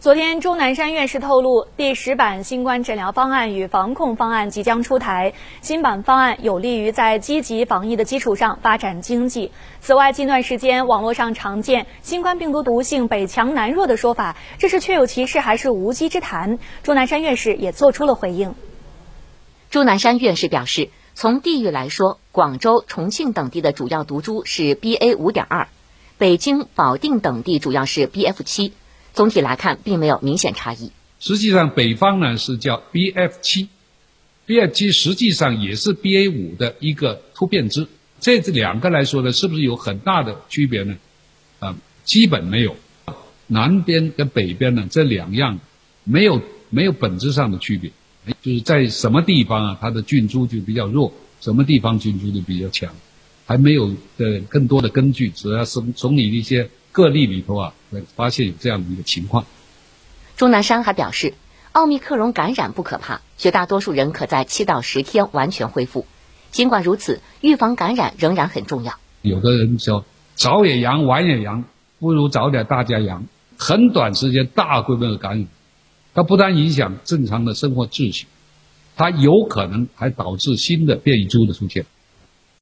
昨天，钟南山院士透露，第十版新冠诊疗方案与防控方案即将出台。新版方案有利于在积极防疫的基础上发展经济。此外，近段时间网络上常见新冠病毒毒性北强南弱的说法，这是确有其事还是无稽之谈？钟南山院士也做出了回应。钟南山院士表示，从地域来说，广州、重庆等地的主要毒株是 BA 五点二，北京、保定等地主要是 BF 七。总体来看，并没有明显差异。实际上，北方呢是叫 BF 七，BF 七实际上也是 BA 五的一个突变支。这这两个来说呢，是不是有很大的区别呢？啊，基本没有。南边跟北边呢，这两样没有没有本质上的区别，就是在什么地方啊，它的菌株就比较弱，什么地方菌株就比较强，还没有的更多的根据，主要是从你一些。个例里头啊，发现有这样的一个情况。钟南山还表示，奥密克戎感染不可怕，绝大多数人可在七到十天完全恢复。尽管如此，预防感染仍然很重要。有的人说，早也阳，晚也阳，不如早点大家阳，很短时间大规模的感染，它不但影响正常的生活秩序，它有可能还导致新的变异株的出现。